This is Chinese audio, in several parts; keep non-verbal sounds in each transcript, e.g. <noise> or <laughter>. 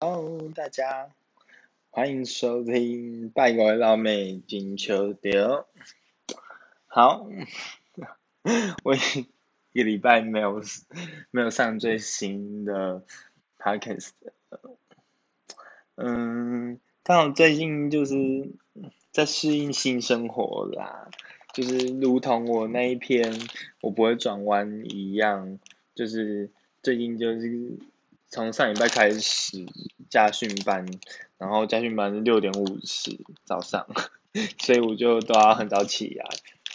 Hello，大家欢迎收听拜个老妹金秋调。好，我一个礼拜没有没有上最新的 podcast。嗯，刚好最近就是在适应新生活啦，就是如同我那一篇我不会转弯一样，就是最近就是。从上礼拜开始家训班，然后家训班是六点五十早上，<laughs> 所以我就都要很早起来，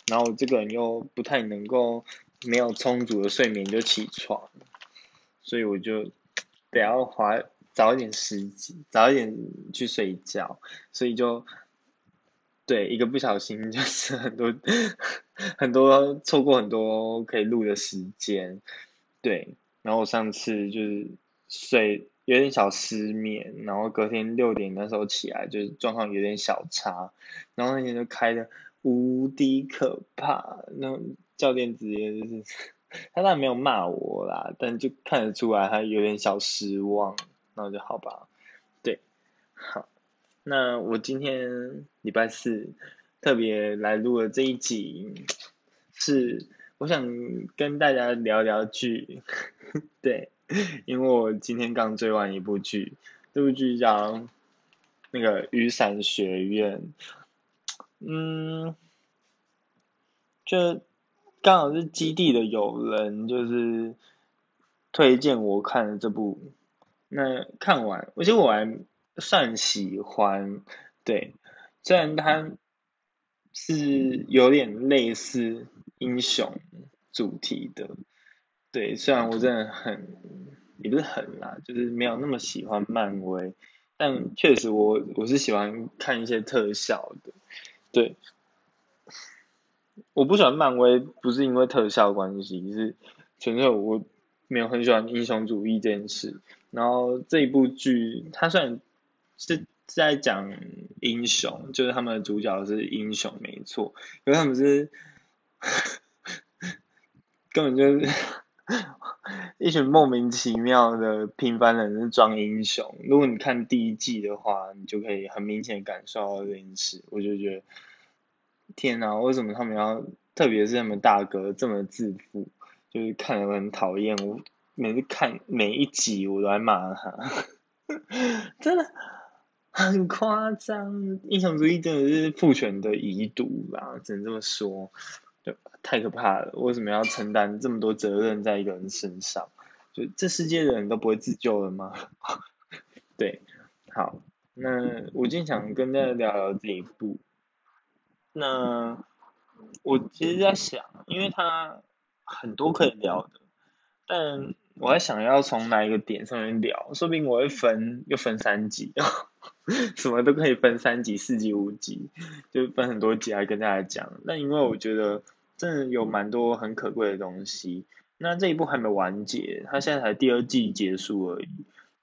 然后我这个人又不太能够没有充足的睡眠就起床，所以我就得要花早一点时间，早一点去睡觉，所以就对一个不小心就是很多 <laughs> 很多错过很多可以录的时间，对，然后我上次就是。睡有点小失眠，然后隔天六点那时候起来，就是状况有点小差，然后那天就开的无敌可怕，那教练直接就是，<laughs> 他当然没有骂我啦，但就看得出来他有点小失望，那我就好吧，对，好，那我今天礼拜四特别来录了这一集，是我想跟大家聊聊剧，<laughs> 对。因为我今天刚追完一部剧，这部剧叫那个《雨伞学院》，嗯，就刚好是基地的友人就是推荐我看的这部，那看完，而且我还算喜欢，对，虽然它是有点类似英雄主题的。对，虽然我真的很，也不是很啦，就是没有那么喜欢漫威，但确实我我是喜欢看一些特效的，对，我不喜欢漫威不是因为特效关系，是纯粹我没有很喜欢英雄主义这件事。然后这一部剧，它虽然是在讲英雄，就是他们的主角是英雄没错，可是他们是 <laughs> 根本就是。<laughs> 一群莫名其妙的平凡人是装英雄。如果你看第一季的话，你就可以很明显感受到这件事。我就觉得，天哪，为什么他们要，特别是他们大哥这么自负，就是看得很讨厌。我每次看每一集，我都在骂他，<laughs> 真的很夸张。英雄主义真的是父权的遗毒啦，只能这么说。就太可怕了！为什么要承担这么多责任在一个人身上？就这世界的人都不会自救了吗？<laughs> 对，好，那我今天想跟大家聊聊这一部。那我其实在想，因为它很多可以聊的，但我还想要从哪一个点上面聊？说不定我会分又分三集，<laughs> 什么都可以分三集、四集、五集，就分很多集来跟大家讲。那因为我觉得。真的有蛮多很可贵的东西。那这一部还没完结，它现在才第二季结束而已，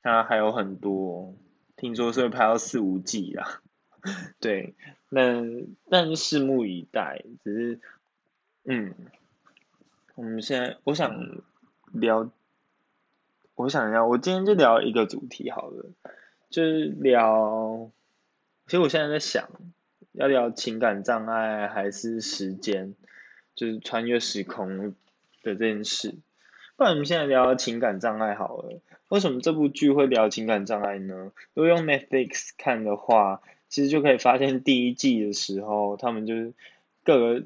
它还有很多，听说是会拍到四五季啦。<laughs> 对，那但拭目以待。只是，嗯，我们现在我想聊，我想要，我今天就聊一个主题好了，就是聊，其实我现在在想，要聊情感障碍还是时间。就是穿越时空的这件事，不然我们现在聊情感障碍好了。为什么这部剧会聊情感障碍呢？如果用 Netflix 看的话，其实就可以发现第一季的时候，他们就是各个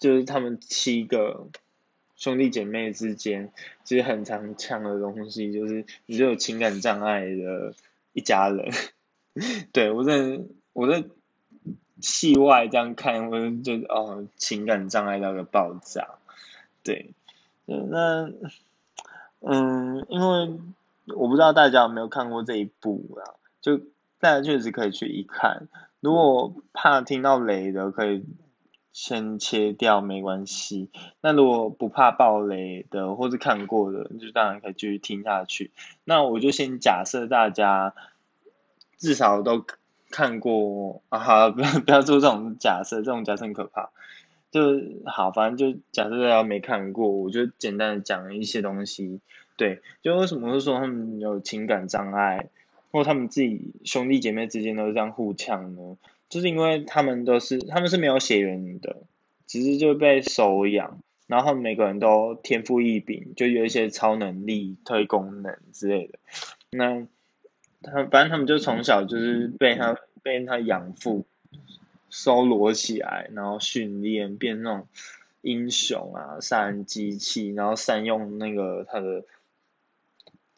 就是他们七个兄弟姐妹之间，其实很常呛的东西，就是你就有情感障碍的一家人。<laughs> 对我在我在。戏外这样看，我就哦情感障碍到个爆炸，对，那嗯，因为我不知道大家有没有看过这一部啊，就大家确实可以去一看，如果怕听到雷的，可以先切掉没关系。那如果不怕爆雷的，或是看过的，就当然可以继续听下去。那我就先假设大家至少都。看过啊，好，<laughs> 不要不要做这种假设，这种假设很可怕。就好，反正就假设大家没看过，我就简单的讲一些东西。对，就为什么会说他们有情感障碍，或他们自己兄弟姐妹之间都是这样互呛呢？就是因为他们都是他们是没有血缘的，只是就被收养，然后每个人都天赋异禀，就有一些超能力、特功能之类的。那他反正他们就从小就是被他被他养父收罗起来，然后训练变那种英雄啊、杀人机器，然后善用那个他的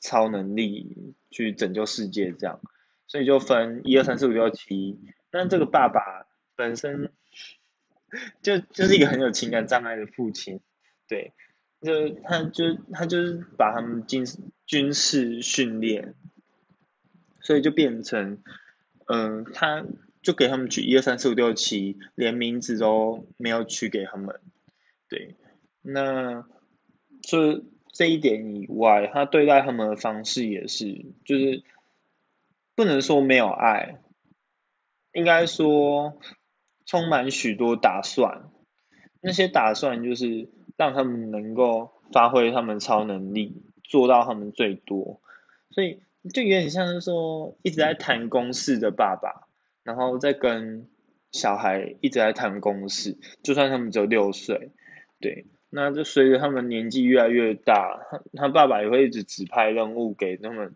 超能力去拯救世界这样。所以就分一二三四五六七。但这个爸爸本身就就是一个很有情感障碍的父亲，对，就他就他就是把他们军军事训练，所以就变成，嗯，他就给他们取一二三四五六七，连名字都没有取给他们，对，那就这一点以外，他对待他们的方式也是，就是不能说没有爱。应该说，充满许多打算，那些打算就是让他们能够发挥他们超能力，做到他们最多，所以就有点像是说一直在谈公事的爸爸，然后再跟小孩一直在谈公事，就算他们只有六岁，对，那就随着他们年纪越来越大，他他爸爸也会一直指派任务给他们。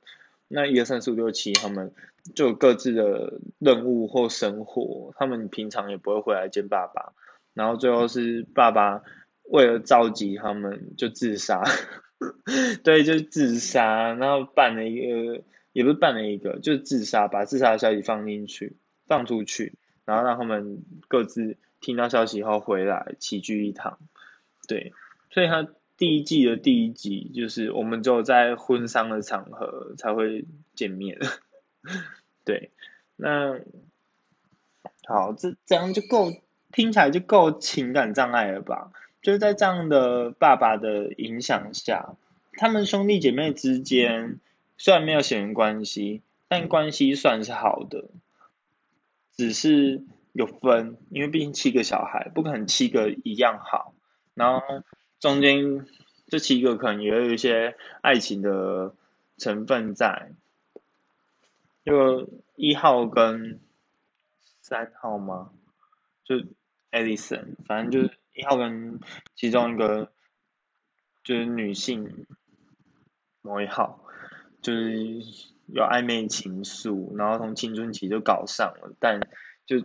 那一二三四五六七，他们就有各自的任务或生活，他们平常也不会回来见爸爸，然后最后是爸爸为了召集他们就自杀，<laughs> 对，就是自杀，然后办了一个，也不是办了一个，就是自杀，把自杀的消息放进去，放出去，然后让他们各自听到消息以后回来齐聚一堂，对，所以他。第一季的第一集就是我们只有在婚丧的场合才会见面，对，那好，这这样就够听起来就够情感障碍了吧？就是在这样的爸爸的影响下，他们兄弟姐妹之间虽然没有血缘关系，但关系算是好的，只是有分，因为毕竟七个小孩不可能七个一样好，然后。中间这七个可能也有一些爱情的成分在，就一号跟三号吗？就 Edison，反正就是一号跟其中一个就是女性某一号，就是有暧昧情愫，然后从青春期就搞上了，但就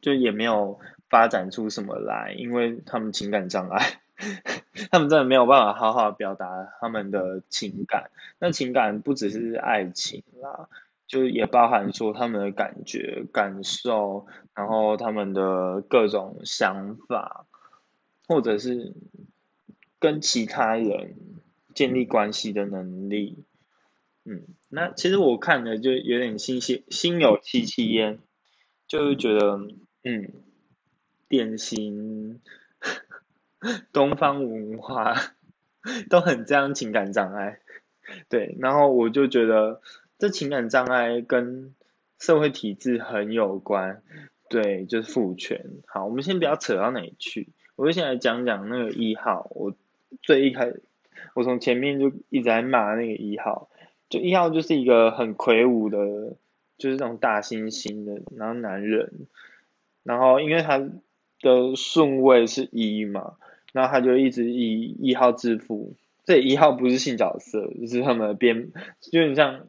就也没有发展出什么来，因为他们情感障碍。<laughs> 他们真的没有办法好好表达他们的情感，那情感不只是爱情啦，就是也包含说他们的感觉、感受，然后他们的各种想法，或者是跟其他人建立关系的能力。嗯，那其实我看的就有点心心心有戚戚焉，就是觉得嗯，典型。东方文化 <laughs> 都很这样情感障碍，对，然后我就觉得这情感障碍跟社会体制很有关，对，就是父权。好，我们先不要扯到哪里去，我就先来讲讲那个一号。我最一开，我从前面就一直在骂那个一号，就一号就是一个很魁梧的，就是那种大猩猩的，然后男人，然后因为他的顺位是一嘛。然后他就一直以一号致富，这一号不是性角色，就是他们的编，就你像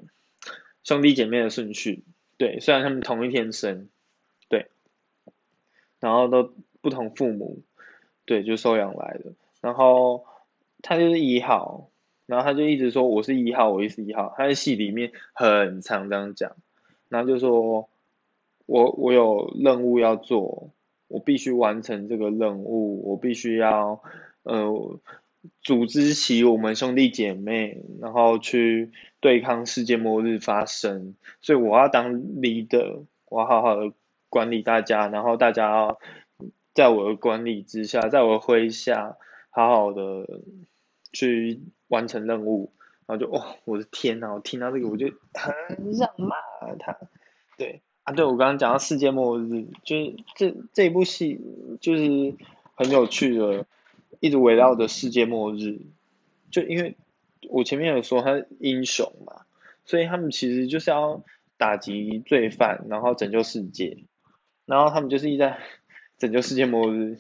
兄弟姐妹的顺序，对，虽然他们同一天生，对，然后都不同父母，对，就收养来的，然后他就是一号，然后他就一直说我是一号，我也是一号，他在戏里面很常这样讲，然后就说我我有任务要做。我必须完成这个任务，我必须要呃组织起我们兄弟姐妹，然后去对抗世界末日发生。所以我要当 leader，我要好好的管理大家，然后大家要在我的管理之下，在我的麾下，好好的去完成任务。然后就哦，我的天呐！我听到这个我就很想骂他，对啊。对，我刚刚讲到世界末日，就是这这部戏就是很有趣的，一直围绕着世界末日。就因为我前面有说他英雄嘛，所以他们其实就是要打击罪犯，然后拯救世界，然后他们就是一直在 <laughs> 拯救世界末日。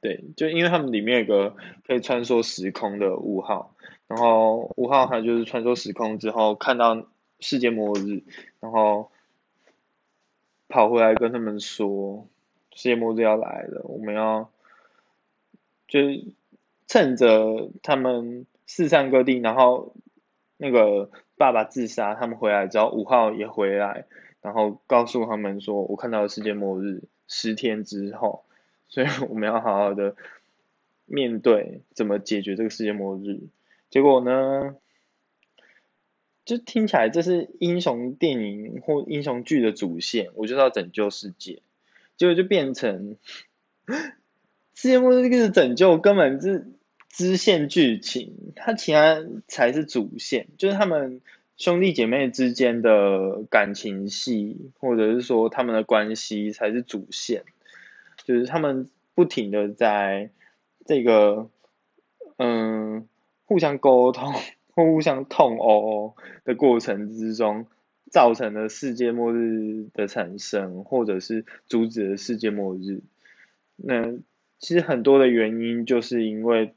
对，就因为他们里面有个可以穿梭时空的五号，然后五号他就是穿梭时空之后看到世界末日，然后跑回来跟他们说世界末日要来了，我们要就是趁着他们四散各地，然后那个爸爸自杀，他们回来之后五号也回来，然后告诉他们说我看到了世界末日，十天之后。所以我们要好好的面对怎么解决这个世界末日。结果呢，就听起来这是英雄电影或英雄剧的主线，我就要拯救世界。结果就变成世界末日这个拯救根本是支线剧情，它其他才是主线，就是他们兄弟姐妹之间的感情戏，或者是说他们的关系才是主线。就是他们不停的在这个嗯互相沟通或互相痛殴的过程之中，造成了世界末日的产生，或者是阻止了世界末日。那其实很多的原因就是因为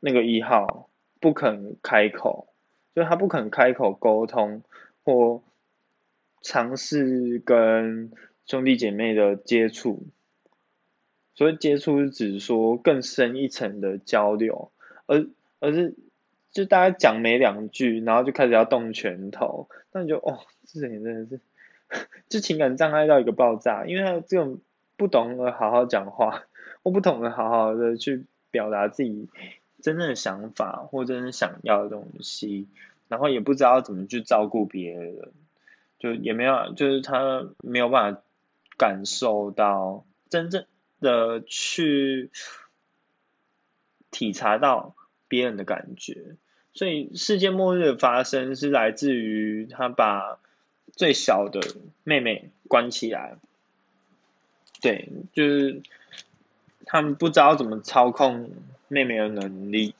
那个一号不肯开口，就他不肯开口沟通或尝试跟兄弟姐妹的接触。所以接触是指说更深一层的交流，而而是就大家讲没两句，然后就开始要动拳头，那你就哦，这人真的是，<laughs> 就情感障碍到一个爆炸，因为他这种不懂得好好讲话，或不懂得好好的去表达自己真正的想法或真正想要的东西，然后也不知道怎么去照顾别人，就也没有，就是他没有办法感受到真正。的去体察到别人的感觉，所以世界末日的发生是来自于他把最小的妹妹关起来，对，就是他们不知道怎么操控妹妹的能力，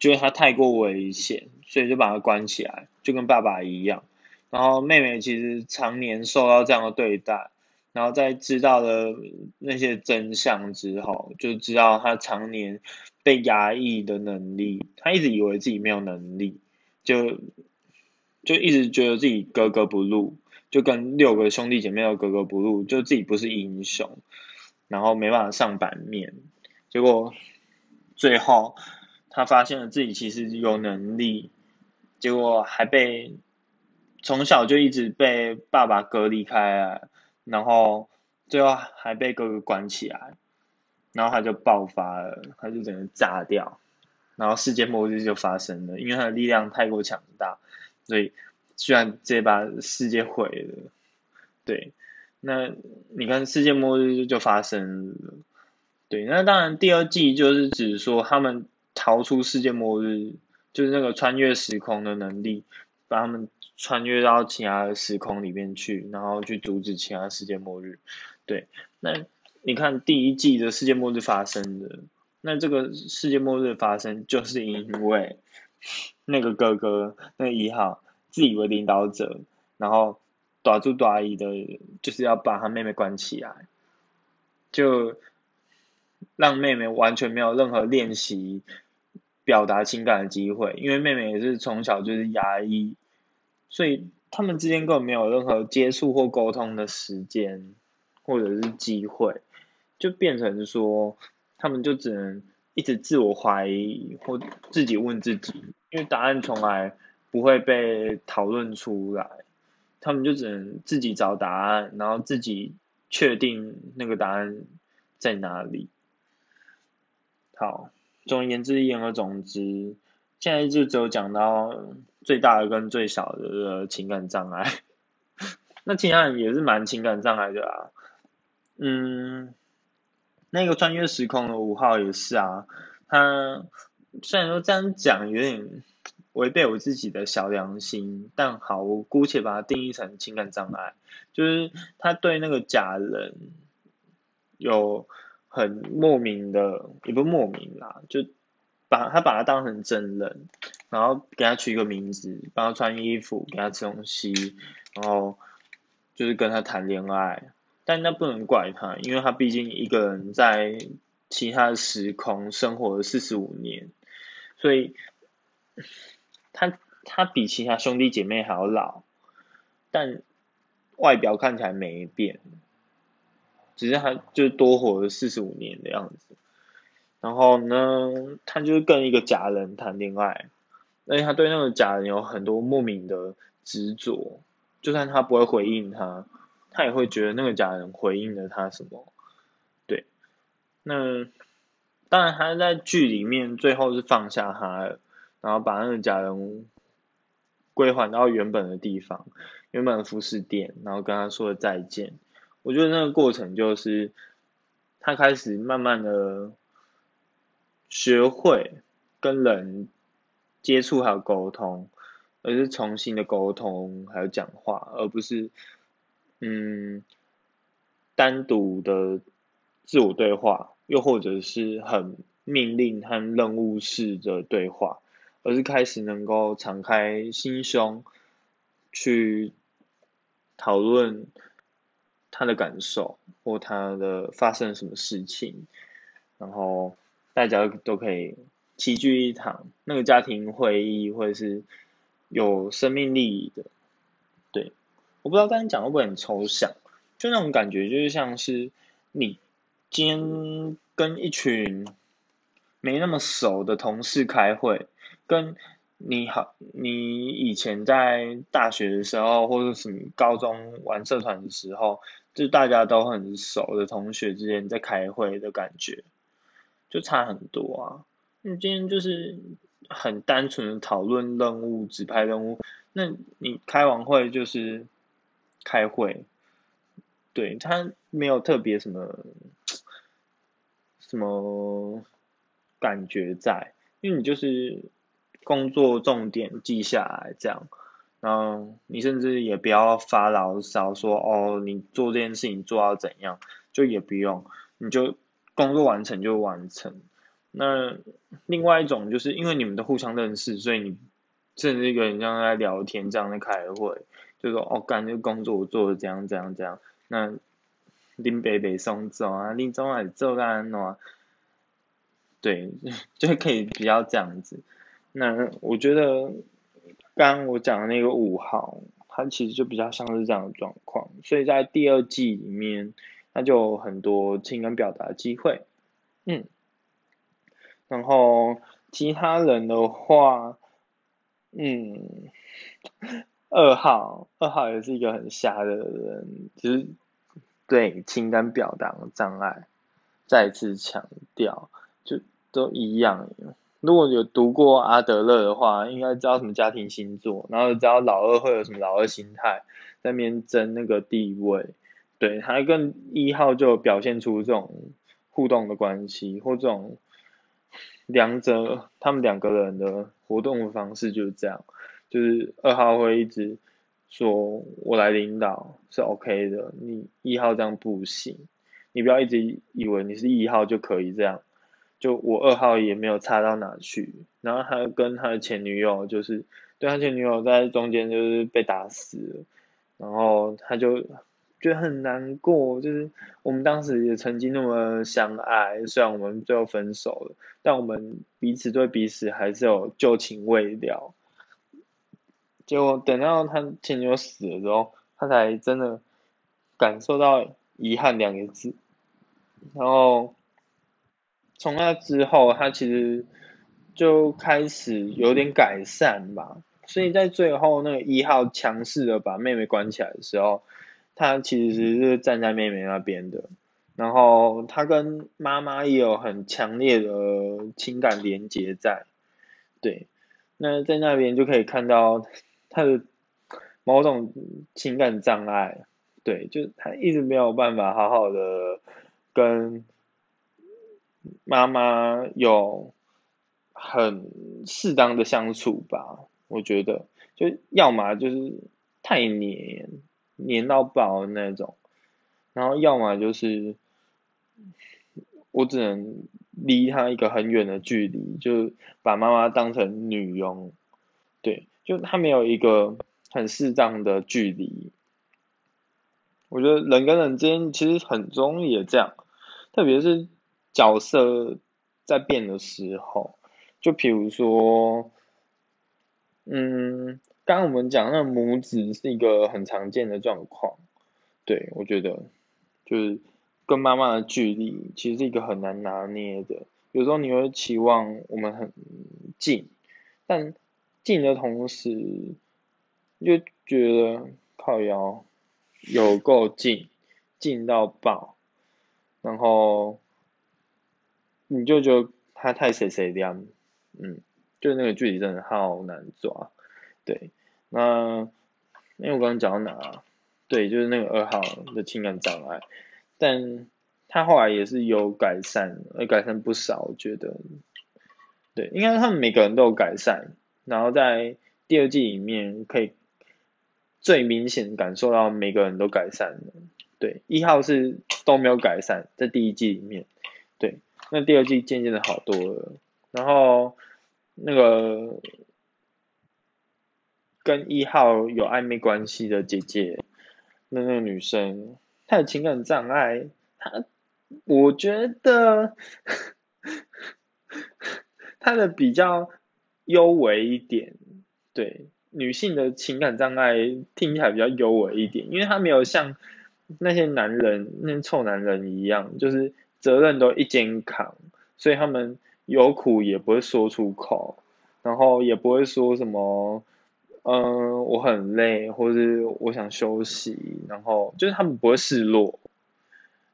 觉得她太过危险，所以就把她关起来，就跟爸爸一样。然后妹妹其实常年受到这样的对待。然后在知道了那些真相之后，就知道他常年被压抑的能力，他一直以为自己没有能力，就就一直觉得自己格格不入，就跟六个兄弟姐妹都格格不入，就自己不是英雄，然后没办法上版面。结果最后他发现了自己其实有能力，结果还被从小就一直被爸爸隔离开了。然后最后还被哥哥关起来，然后他就爆发了，他就整个炸掉，然后世界末日就发生了，因为他的力量太过强大，所以居然直接把世界毁了。对，那你看世界末日就发生了，对，那当然第二季就是指说他们逃出世界末日，就是那个穿越时空的能力，把他们。穿越到其他的时空里面去，然后去阻止其他世界末日。对，那你看第一季的世界末日发生的，那这个世界末日发生就是因为那个哥哥那一号自以为领导者，然后抓住短姨的，就是要把他妹妹关起来，就让妹妹完全没有任何练习表达情感的机会，因为妹妹也是从小就是压抑。所以他们之间根本没有任何接触或沟通的时间，或者是机会，就变成说，他们就只能一直自我怀疑或自己问自己，因为答案从来不会被讨论出来，他们就只能自己找答案，然后自己确定那个答案在哪里。好，总而言之，言而总之，现在就只有讲到。最大的跟最小的情感障碍，<laughs> 那其他人也是蛮情感障碍的啊。嗯，那个穿越时空的五号也是啊。他虽然说这样讲有点违背我自己的小良心，但好，我姑且把它定义成情感障碍。就是他对那个假人有很莫名的，也不莫名啦，就把他把他当成真人，然后给他取一个名字，帮他穿衣服，给他吃东西，然后就是跟他谈恋爱。但那不能怪他，因为他毕竟一个人在其他时空生活了四十五年，所以他比其他兄弟姐妹还要老，但外表看起来没变，只是他就多活了四十五年的样子。然后呢，他就是跟一个假人谈恋爱，而且他对那个假人有很多莫名的执着，就算他不会回应他。他也会觉得那个假人回应了他什么，对，那当然他在剧里面最后是放下他，然后把那个假人归还到原本的地方，原本的服饰店，然后跟他说了再见。我觉得那个过程就是他开始慢慢的学会跟人接触还有沟通，而是重新的沟通还有讲话，而不是。嗯，单独的自我对话，又或者是很命令和任务式的对话，而是开始能够敞开心胸，去讨论他的感受或他的发生什么事情，然后大家都可以齐聚一堂，那个家庭会议会是有生命力的，对。我不知道刚才讲会不会很抽象，就那种感觉，就是像是你今天跟一群没那么熟的同事开会，跟你好，你以前在大学的时候或者什么高中玩社团的时候，就大家都很熟的同学之间在开会的感觉，就差很多啊。你今天就是很单纯的讨论任务、指派任务，那你开完会就是。开会，对他没有特别什么什么感觉在，因为你就是工作重点记下来这样，然后你甚至也不要发牢骚说哦，你做这件事情做到怎样，就也不用，你就工作完成就完成。那另外一种就是因为你们都互相认识，所以你甚至一个人这样在聊天，这样在开会。就说哦，干这工作我做的怎样怎样怎样，那林北北送走啊，林中海做干喏，对，<laughs> 就可以比较这样子。那我觉得刚刚我讲的那个五号，它其实就比较像是这样的状况，所以在第二季里面，它就有很多情感表达机会，嗯，然后其他人的话，嗯。二号，二号也是一个很瞎的人，就是对情感表达障碍，再次强调，就都一样。如果有读过阿德勒的话，应该知道什么家庭星座，然后知道老二会有什么老二心态，在那边争那个地位。对，他跟一号就表现出这种互动的关系，或这种两者他们两个人的活动的方式就是这样。就是二号会一直说我来领导是 OK 的，你一号这样不行，你不要一直以为你是一号就可以这样，就我二号也没有差到哪去，然后他跟他的前女友就是对他前女友在中间就是被打死了，然后他就觉得很难过，就是我们当时也曾经那么相爱，虽然我们最后分手了，但我们彼此对彼此还是有旧情未了。结果等到他前女友死了之后，他才真的感受到遗憾两个字。然后从那之后，他其实就开始有点改善吧。所以在最后那个一号强势的把妹妹关起来的时候，他其实是站在妹妹那边的。然后他跟妈妈也有很强烈的情感连结在。对，那在那边就可以看到。他的某种情感障碍，对，就他一直没有办法好好的跟妈妈有很适当的相处吧，我觉得，就要么就是太黏，黏到爆那种，然后要么就是我只能离他一个很远的距离，就把妈妈当成女佣，对，就他没有一个很适当的距离。我觉得人跟人之间其实很容易也这样，特别是角色在变的时候，就比如说，嗯，刚刚我们讲那母子是一个很常见的状况，对我觉得就是跟妈妈的距离其实是一个很难拿捏的，有时候你会期望我们很近，但近的同时就觉得靠腰。有够近，近到爆，然后你就觉得他太谁谁亮，嗯，就那个距离真的好难抓，对，那因为我刚刚讲到哪啊？对，就是那个二号的情感障碍，但他后来也是有改善，而改善不少，我觉得，对，应该他们每个人都有改善，然后在第二季里面可以。最明显感受到每个人都改善了，对，一号是都没有改善，在第一季里面，对，那第二季渐渐的好多了，然后那个跟一号有暧昧关系的姐姐，那那个女生，她的情感障碍，她，我觉得她的比较优微一点，对。女性的情感障碍听起来比较优微一点，因为她没有像那些男人、那些臭男人一样，就是责任都一肩扛，所以他们有苦也不会说出口，然后也不会说什么，嗯，我很累，或是我想休息，然后就是他们不会示弱。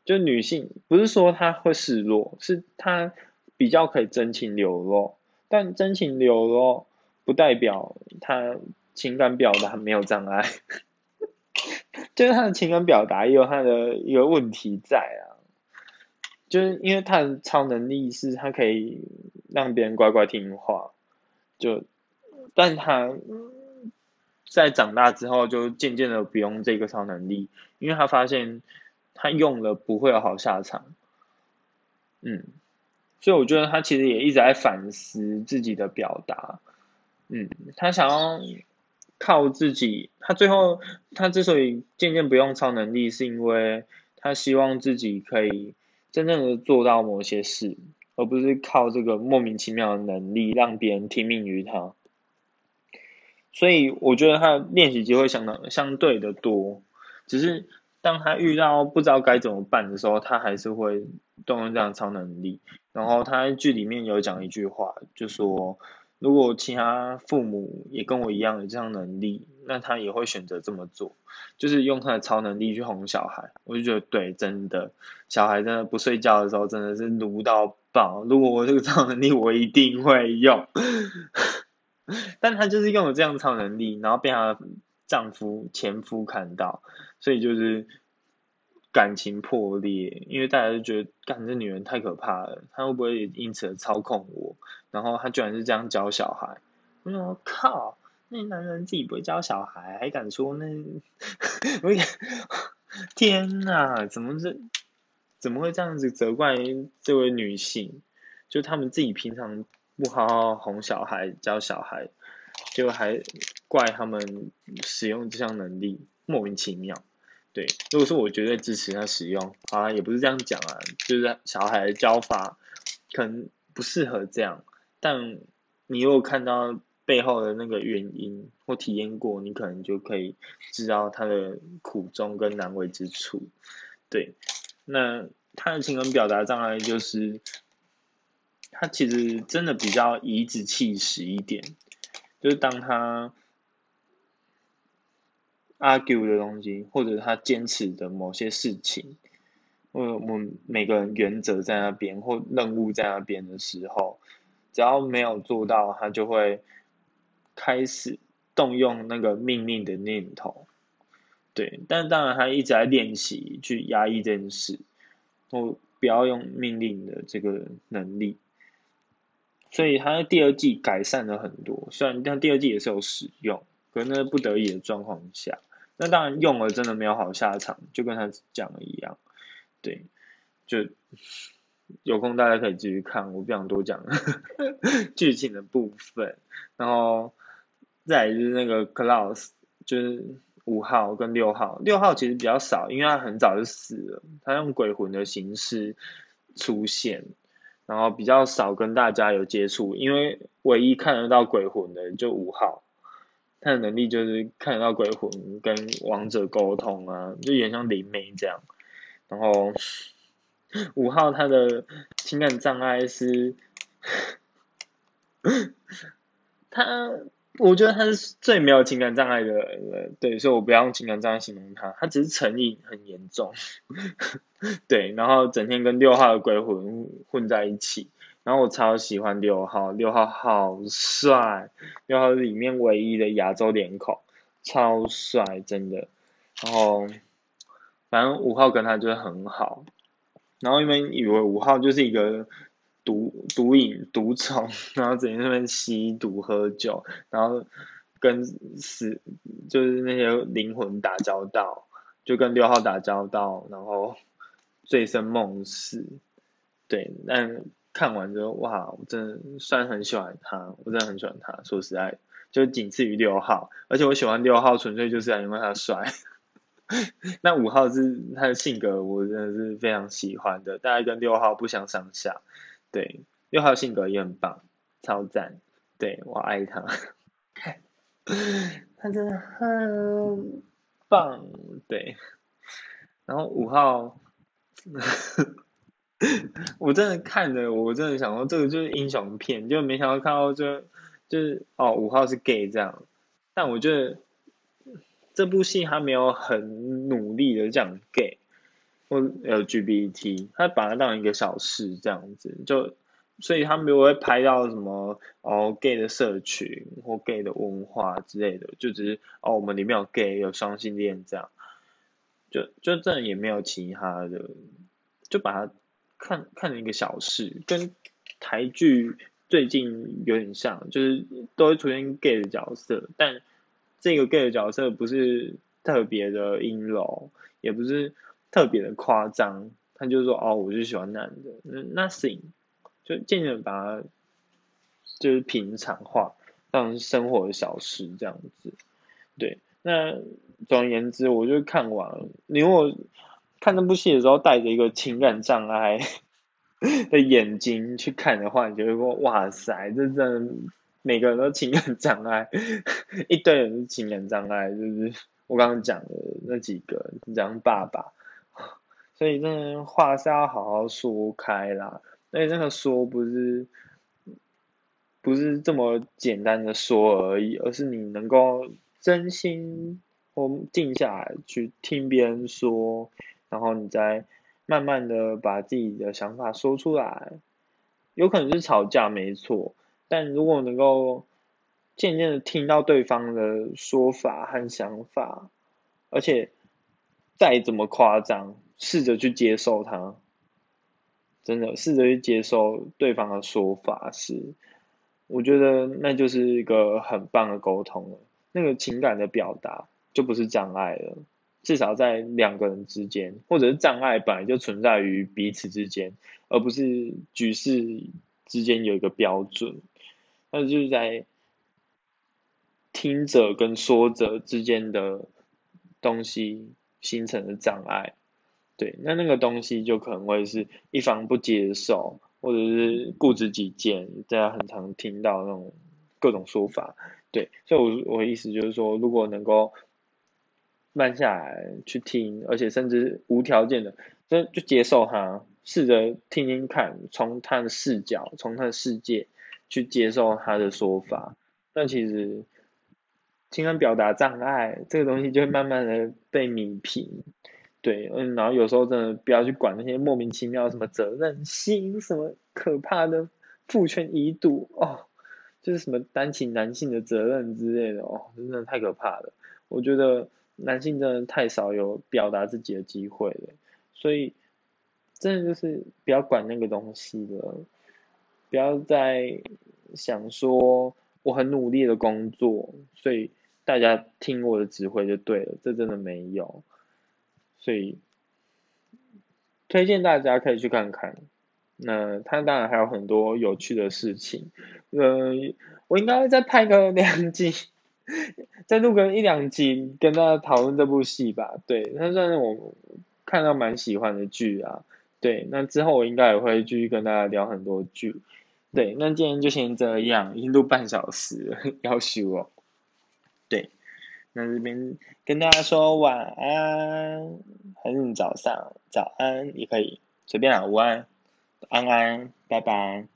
就女性不是说她会示弱，是她比较可以真情流露，但真情流露。不代表她情感表达没有障碍，<laughs> 就是她的情感表达也有她的一个问题在啊，就是因为他的超能力是他可以让别人乖乖听话，就，但他在长大之后就渐渐的不用这个超能力，因为他发现他用了不会有好下场，嗯，所以我觉得他其实也一直在反思自己的表达。嗯，他想要靠自己，他最后他之所以渐渐不用超能力，是因为他希望自己可以真正的做到某些事，而不是靠这个莫名其妙的能力让别人听命于他。所以我觉得他的练习机会相当相对的多，只是当他遇到不知道该怎么办的时候，他还是会动用这样超能力。然后他在剧里面有讲一句话，就说。如果其他父母也跟我一样有这样能力，那他也会选择这么做，就是用他的超能力去哄小孩。我就觉得对，真的，小孩真的不睡觉的时候真的是奴到爆。如果我这个超能力，我一定会用。<laughs> 但他就是用了这样超能力，然后被他丈夫前夫看到，所以就是。感情破裂，因为大家就觉得，干这女人太可怕了，她会不会因此操控我？然后她居然是这样教小孩，我靠，那男人自己不会教小孩，还敢说那？<laughs> 我天哪，怎么这怎么会这样子责怪这位女性？就他们自己平常不好好哄小孩、教小孩，就还怪他们使用这项能力，莫名其妙。对，如果说我绝对支持他使用，啊，也不是这样讲啊，就是小孩的教法可能不适合这样，但你如果看到背后的那个原因或体验过，你可能就可以知道他的苦衷跟难为之处。对，那他的情感表达障碍就是，他其实真的比较颐指气使一点，就是当他。argue 的东西，或者他坚持的某些事情，或我们每个人原则在那边或任务在那边的时候，只要没有做到，他就会开始动用那个命令的念头。对，但当然他一直在练习去压抑这件事，或不要用命令的这个能力。所以他在第二季改善了很多，虽然但第二季也是有使用，可是那不得已的状况下。那当然用了真的没有好下场，就跟他讲的一样，对，就有空大家可以继续看，我不想多讲 <laughs> 剧情的部分。然后再就是那个 Klaus，就是五号跟六号，六号其实比较少，因为他很早就死了，他用鬼魂的形式出现，然后比较少跟大家有接触，因为唯一看得到鬼魂的就五号，他的能力就是看得到鬼魂跟王者沟通啊，就有点像灵媒这样，然后。<laughs> 五号他的情感障碍是，<laughs> 他我觉得他是最没有情感障碍的人，对，所以我不要用情感障碍形容他，他只是成瘾很严重，<laughs> 对，然后整天跟六号的鬼魂混在一起，然后我超喜欢六号，六号好帅，六号里面唯一的亚洲脸孔，超帅，真的，然后反正五号跟他就是很好。然后因为以为五号就是一个毒毒瘾毒虫，然后整天那边吸毒喝酒，然后跟死就是那些灵魂打交道，就跟六号打交道，然后醉生梦死。对，但看完之后，哇，我真的算很喜欢他，我真的很喜欢他。说实在，就仅次于六号，而且我喜欢六号纯粹就是因为他帅。<laughs> 那五号是他的性格，我真的是非常喜欢的，大概跟六号不相上下。对，六号性格也很棒，超赞，对我爱他，他真的很棒，对。然后五号，我真的看着，我真的想说，这个就是英雄片，就没想到看到就就是哦，五号是 gay 这样，但我觉得。这部戏他没有很努力的这样 gay 或 LGBT，他把它当一个小事这样子，就所以他没有会拍到什么哦 gay 的社群或 gay 的文化之类的，就只是哦我们里面有 gay 有双性恋这样，就就这也没有其他的，就把它看看成一个小事，跟台剧最近有点像，就是都会出现 gay 的角色，但。这个 gay 的角色不是特别的阴柔，也不是特别的夸张，他就说哦，我就喜欢男的，nothing，就渐渐把它就是平常化，当生活的小事这样子。对，那总而言之，我就看完了。你如果看那部戏的时候带着一个情感障碍 <laughs> 的眼睛去看的话，你就会说哇塞，这真的。每个人都情感障碍，<laughs> 一堆人是情感障碍，就是我刚刚讲的那几个，讲爸爸，所以那话是要好好说开啦。而且那个说不是不是这么简单的说而已，而是你能够真心或静下来去听别人说，然后你再慢慢的把自己的想法说出来，有可能是吵架，没错。但如果能够渐渐的听到对方的说法和想法，而且再怎么夸张，试着去接受他，真的试着去接受对方的说法是，我觉得那就是一个很棒的沟通了。那个情感的表达就不是障碍了，至少在两个人之间，或者是障碍本来就存在于彼此之间，而不是局势之间有一个标准。那就是在听者跟说者之间的东西形成的障碍，对，那那个东西就可能会是一方不接受，或者是固执己见，大家很常听到那种各种说法，对，所以我我的意思就是说，如果能够慢下来去听，而且甚至无条件的，就就接受他，试着听听看，从他的视角，从他的世界。去接受他的说法，但其实情感表达障碍这个东西就会慢慢的被泯平，对，嗯，然后有时候真的不要去管那些莫名其妙什么责任心，什么可怕的父权遗毒哦，就是什么担起男性的责任之类的哦，真的太可怕了。我觉得男性真的太少有表达自己的机会了，所以真的就是不要管那个东西了。不要再想说我很努力的工作，所以大家听我的指挥就对了，这真的没有。所以推荐大家可以去看看，那它当然还有很多有趣的事情，呃，我应该再拍个两集，<laughs> 再录个一两集跟大家讨论这部戏吧。对，它算是我看到蛮喜欢的剧啊。对，那之后我应该也会继续跟大家聊很多剧。对，那今天就先这样，已经录半小时了，<laughs> 要休哦。对，那这边跟大家说晚安，还是早上早安也可以，随便啊，午安，安安，拜拜。